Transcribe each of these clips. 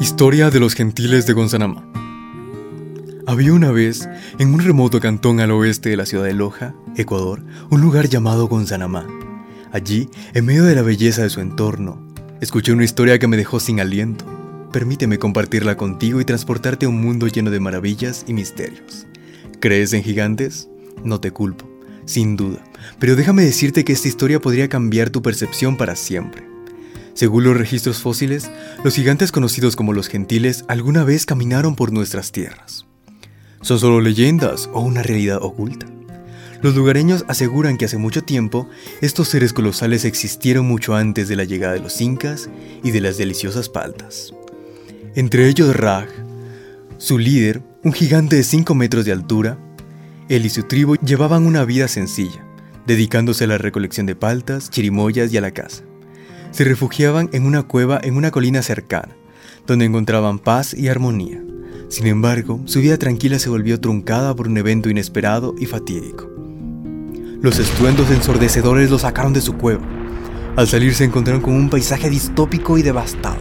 Historia de los gentiles de Gonzanamá. Había una vez, en un remoto cantón al oeste de la ciudad de Loja, Ecuador, un lugar llamado Gonzanamá. Allí, en medio de la belleza de su entorno, escuché una historia que me dejó sin aliento. Permíteme compartirla contigo y transportarte a un mundo lleno de maravillas y misterios. ¿Crees en gigantes? No te culpo, sin duda, pero déjame decirte que esta historia podría cambiar tu percepción para siempre. Según los registros fósiles, los gigantes conocidos como los gentiles alguna vez caminaron por nuestras tierras. ¿Son solo leyendas o una realidad oculta? Los lugareños aseguran que hace mucho tiempo estos seres colosales existieron mucho antes de la llegada de los incas y de las deliciosas paltas. Entre ellos Raj, su líder, un gigante de 5 metros de altura, él y su tribu llevaban una vida sencilla, dedicándose a la recolección de paltas, chirimoyas y a la caza se refugiaban en una cueva en una colina cercana, donde encontraban paz y armonía. Sin embargo, su vida tranquila se volvió truncada por un evento inesperado y fatídico. Los estruendos ensordecedores los sacaron de su cueva. Al salir se encontraron con un paisaje distópico y devastado,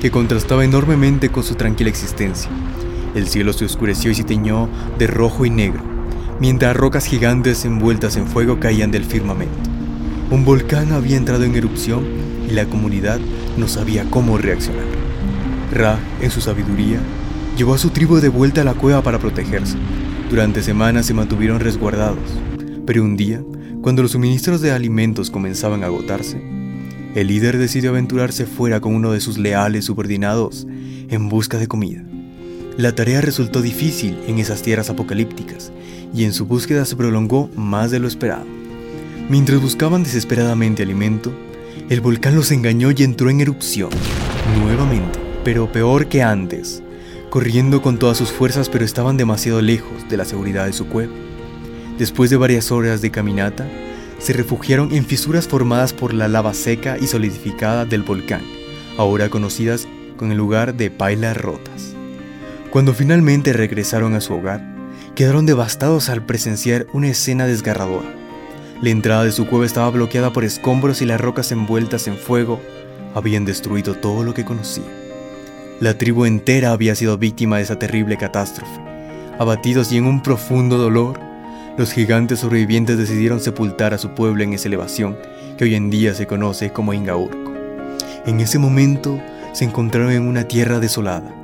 que contrastaba enormemente con su tranquila existencia. El cielo se oscureció y se teñó de rojo y negro, mientras rocas gigantes envueltas en fuego caían del firmamento. Un volcán había entrado en erupción y la comunidad no sabía cómo reaccionar. Ra, en su sabiduría, llevó a su tribu de vuelta a la cueva para protegerse. Durante semanas se mantuvieron resguardados, pero un día, cuando los suministros de alimentos comenzaban a agotarse, el líder decidió aventurarse fuera con uno de sus leales subordinados en busca de comida. La tarea resultó difícil en esas tierras apocalípticas y en su búsqueda se prolongó más de lo esperado. Mientras buscaban desesperadamente alimento, el volcán los engañó y entró en erupción, nuevamente, pero peor que antes, corriendo con todas sus fuerzas pero estaban demasiado lejos de la seguridad de su cueva. Después de varias horas de caminata, se refugiaron en fisuras formadas por la lava seca y solidificada del volcán, ahora conocidas con el lugar de Pailas Rotas. Cuando finalmente regresaron a su hogar, quedaron devastados al presenciar una escena desgarradora. La entrada de su cueva estaba bloqueada por escombros y las rocas envueltas en fuego habían destruido todo lo que conocía. La tribu entera había sido víctima de esa terrible catástrofe. Abatidos y en un profundo dolor, los gigantes sobrevivientes decidieron sepultar a su pueblo en esa elevación que hoy en día se conoce como Ingaurco. En ese momento se encontraron en una tierra desolada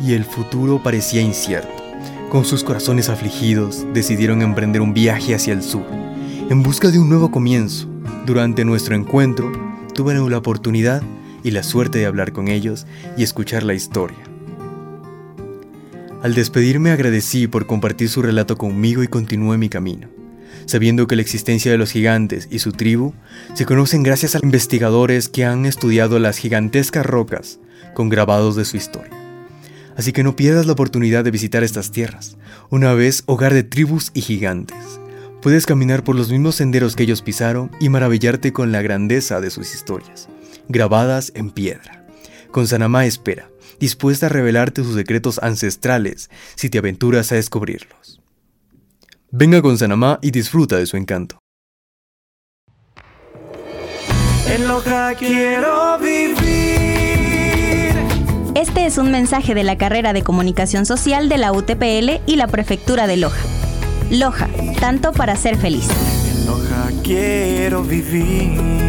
y el futuro parecía incierto. Con sus corazones afligidos, decidieron emprender un viaje hacia el sur en busca de un nuevo comienzo. Durante nuestro encuentro, tuve la oportunidad y la suerte de hablar con ellos y escuchar la historia. Al despedirme agradecí por compartir su relato conmigo y continué mi camino, sabiendo que la existencia de los gigantes y su tribu se conocen gracias a investigadores que han estudiado las gigantescas rocas con grabados de su historia. Así que no pierdas la oportunidad de visitar estas tierras, una vez hogar de tribus y gigantes. Puedes caminar por los mismos senderos que ellos pisaron y maravillarte con la grandeza de sus historias, grabadas en piedra. Con Sanamá espera, dispuesta a revelarte sus secretos ancestrales si te aventuras a descubrirlos. Venga con Sanamá y disfruta de su encanto. En Loja quiero vivir. Este es un mensaje de la carrera de Comunicación Social de la UTPL y la Prefectura de Loja. Loja, tanto para ser feliz. Loja quiero vivir.